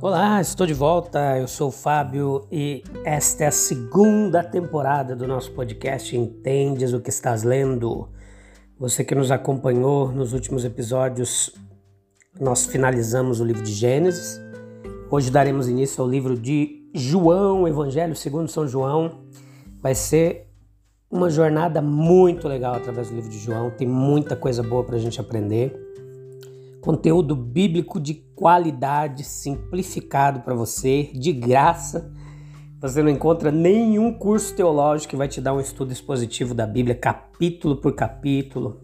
Olá, estou de volta. Eu sou o Fábio e esta é a segunda temporada do nosso podcast Entendes o que estás lendo. Você que nos acompanhou nos últimos episódios, nós finalizamos o livro de Gênesis. Hoje daremos início ao livro de João, Evangelho segundo São João. Vai ser uma jornada muito legal através do livro de João. Tem muita coisa boa para a gente aprender conteúdo bíblico de qualidade, simplificado para você, de graça. Você não encontra nenhum curso teológico que vai te dar um estudo expositivo da Bíblia, capítulo por capítulo,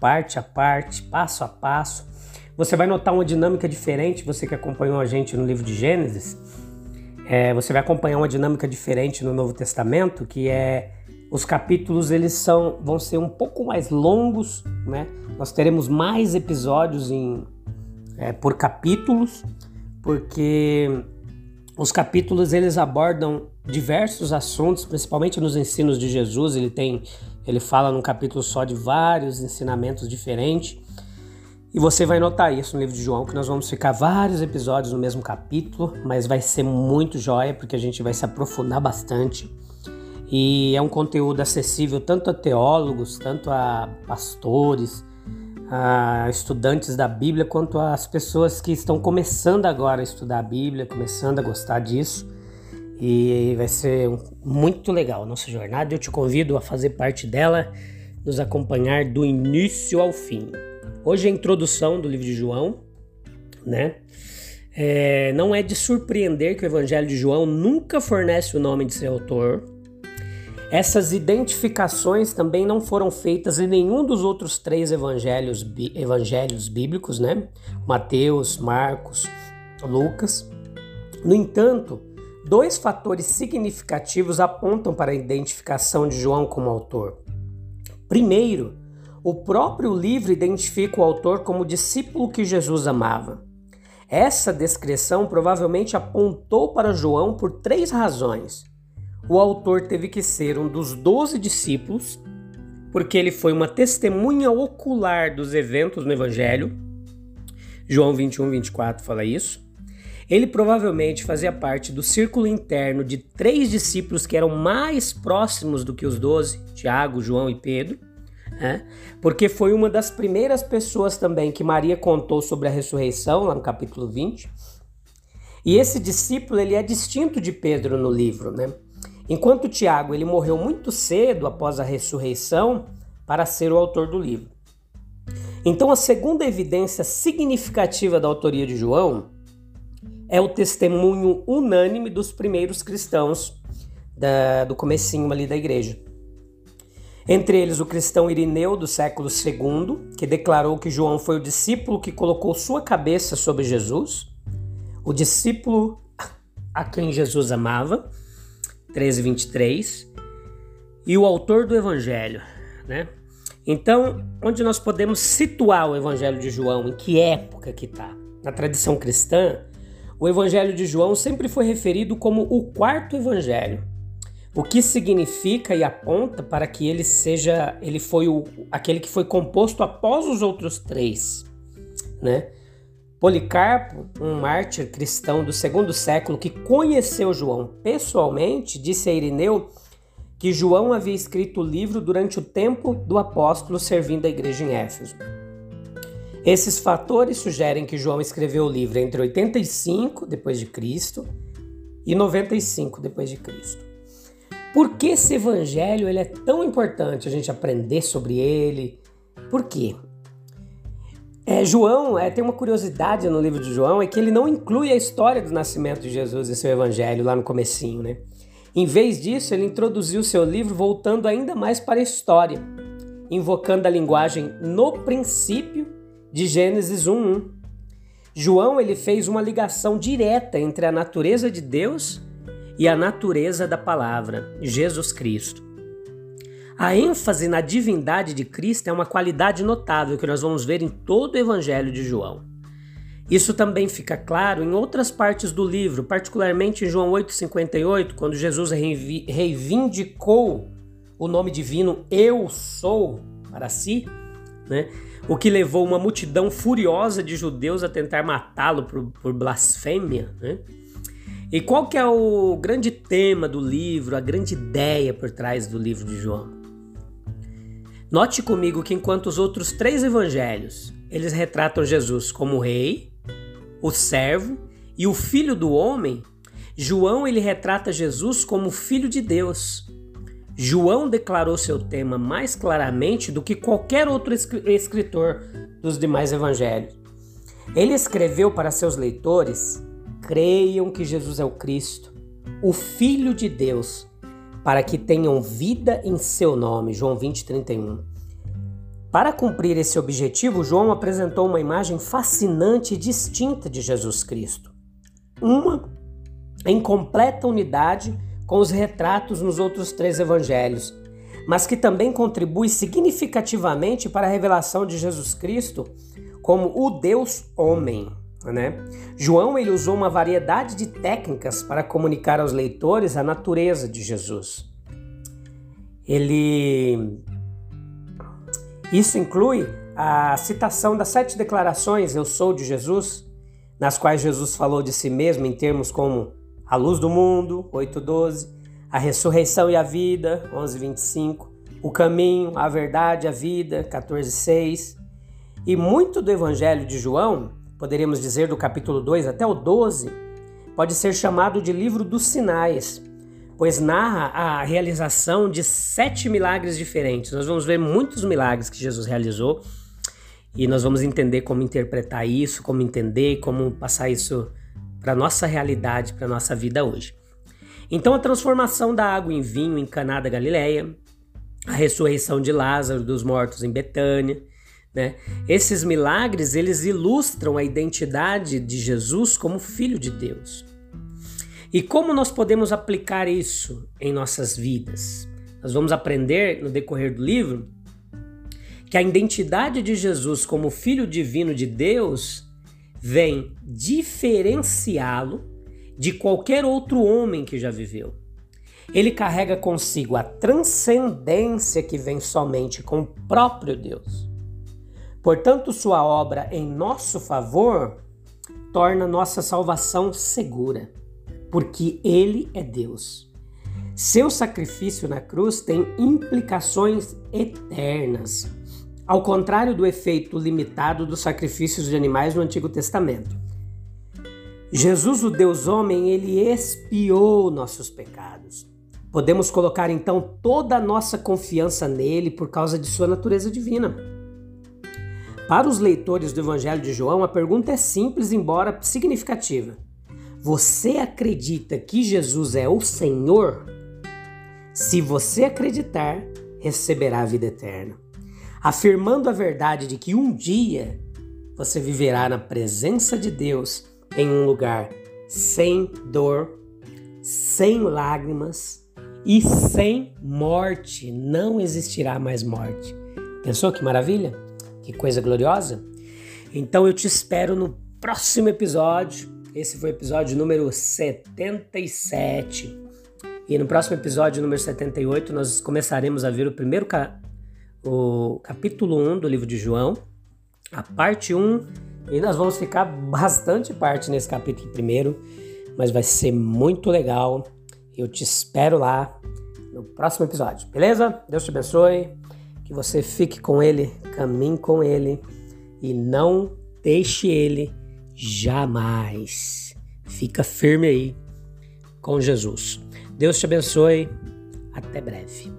parte a parte, passo a passo. Você vai notar uma dinâmica diferente, você que acompanhou a gente no livro de Gênesis. É, você vai acompanhar uma dinâmica diferente no Novo Testamento, que é os capítulos eles são vão ser um pouco mais longos, né? Nós teremos mais episódios em, é, por capítulos, porque os capítulos eles abordam diversos assuntos, principalmente nos ensinos de Jesus. Ele tem, ele fala num capítulo só de vários ensinamentos diferentes. E você vai notar isso no livro de João, que nós vamos ficar vários episódios no mesmo capítulo, mas vai ser muito jóia, porque a gente vai se aprofundar bastante e é um conteúdo acessível tanto a teólogos, tanto a pastores, a estudantes da Bíblia, quanto às pessoas que estão começando agora a estudar a Bíblia, começando a gostar disso. E vai ser muito legal a nossa jornada. Eu te convido a fazer parte dela, nos acompanhar do início ao fim. Hoje é a introdução do livro de João, né? É, não é de surpreender que o Evangelho de João nunca fornece o nome de seu autor, essas identificações também não foram feitas em nenhum dos outros três evangelhos, evangelhos bíblicos, né? Mateus, Marcos, Lucas. No entanto, dois fatores significativos apontam para a identificação de João como autor. Primeiro, o próprio livro identifica o autor como discípulo que Jesus amava. Essa descrição provavelmente apontou para João por três razões o autor teve que ser um dos doze discípulos, porque ele foi uma testemunha ocular dos eventos no Evangelho. João 21, 24 fala isso. Ele provavelmente fazia parte do círculo interno de três discípulos que eram mais próximos do que os doze, Tiago, João e Pedro, né? porque foi uma das primeiras pessoas também que Maria contou sobre a ressurreição, lá no capítulo 20. E esse discípulo ele é distinto de Pedro no livro, né? Enquanto Tiago ele morreu muito cedo após a ressurreição para ser o autor do livro. Então a segunda evidência significativa da autoria de João é o testemunho unânime dos primeiros cristãos da, do comecinho ali da igreja. Entre eles o cristão Irineu do século II, que declarou que João foi o discípulo que colocou sua cabeça sobre Jesus, o discípulo a quem Jesus amava, 13, 23, e o autor do Evangelho, né? Então, onde nós podemos situar o Evangelho de João, em que época que está? Na tradição cristã, o Evangelho de João sempre foi referido como o quarto Evangelho, o que significa e aponta para que ele seja, ele foi o, aquele que foi composto após os outros três, né? Policarpo, um mártir cristão do segundo século que conheceu João pessoalmente, disse a Irineu que João havia escrito o livro durante o tempo do apóstolo servindo a igreja em Éfeso. Esses fatores sugerem que João escreveu o livro entre 85 depois de Cristo e 95 depois de Cristo. Por que esse evangelho ele é tão importante a gente aprender sobre ele? Por quê? É, João, é, tem uma curiosidade no livro de João, é que ele não inclui a história do nascimento de Jesus em seu evangelho lá no comecinho, né? Em vez disso, ele introduziu seu livro voltando ainda mais para a história. invocando a linguagem no princípio de Gênesis 1:1. João ele fez uma ligação direta entre a natureza de Deus e a natureza da palavra, Jesus Cristo. A ênfase na divindade de Cristo é uma qualidade notável que nós vamos ver em todo o Evangelho de João. Isso também fica claro em outras partes do livro, particularmente em João 8,58, quando Jesus reivindicou o nome divino Eu Sou para si, né? o que levou uma multidão furiosa de judeus a tentar matá-lo por, por, blasfêmia. Né? E qual que é o grande tema do livro, a grande ideia por trás do livro de João? Note comigo que enquanto os outros três evangelhos eles retratam Jesus como rei, o servo e o filho do homem, João ele retrata Jesus como filho de Deus. João declarou seu tema mais claramente do que qualquer outro escritor dos demais evangelhos. Ele escreveu para seus leitores: creiam que Jesus é o Cristo, o Filho de Deus, para que tenham vida em seu nome. João 20, 31. Para cumprir esse objetivo, João apresentou uma imagem fascinante e distinta de Jesus Cristo. Uma em completa unidade com os retratos nos outros três evangelhos, mas que também contribui significativamente para a revelação de Jesus Cristo como o Deus homem. Né? João ele usou uma variedade de técnicas para comunicar aos leitores a natureza de Jesus. Ele isso inclui a citação das sete declarações Eu sou de Jesus, nas quais Jesus falou de si mesmo em termos como a luz do mundo, 8:12, a ressurreição e a vida, 11:25, o caminho, a verdade, a vida, 14:6. E muito do evangelho de João poderíamos dizer do capítulo 2 até o 12, pode ser chamado de livro dos sinais, pois narra a realização de sete milagres diferentes. Nós vamos ver muitos milagres que Jesus realizou e nós vamos entender como interpretar isso, como entender, como passar isso para nossa realidade, para nossa vida hoje. Então a transformação da água em vinho em Caná da Galileia, a ressurreição de Lázaro dos mortos em Betânia, né? Esses milagres eles ilustram a identidade de Jesus como Filho de Deus. E como nós podemos aplicar isso em nossas vidas? Nós vamos aprender no decorrer do livro que a identidade de Jesus como Filho Divino de Deus vem diferenciá-lo de qualquer outro homem que já viveu. Ele carrega consigo a transcendência que vem somente com o próprio Deus. Portanto, sua obra em nosso favor torna nossa salvação segura, porque ele é Deus. Seu sacrifício na cruz tem implicações eternas, ao contrário do efeito limitado dos sacrifícios de animais no Antigo Testamento. Jesus, o Deus homem, ele expiou nossos pecados. Podemos colocar então toda a nossa confiança nele por causa de sua natureza divina. Para os leitores do Evangelho de João, a pergunta é simples, embora significativa. Você acredita que Jesus é o Senhor? Se você acreditar, receberá a vida eterna. Afirmando a verdade de que um dia você viverá na presença de Deus em um lugar sem dor, sem lágrimas e sem morte. Não existirá mais morte. Pensou que maravilha? Que coisa gloriosa! Então eu te espero no próximo episódio. Esse foi o episódio número 77. E no próximo episódio, número 78, nós começaremos a ver o primeiro ca... o capítulo 1 do livro de João, a parte 1, e nós vamos ficar bastante parte nesse capítulo primeiro, mas vai ser muito legal. Eu te espero lá no próximo episódio, beleza? Deus te abençoe que você fique com Ele, caminhe com Ele e não deixe Ele jamais. Fica firme aí com Jesus. Deus te abençoe. Até breve.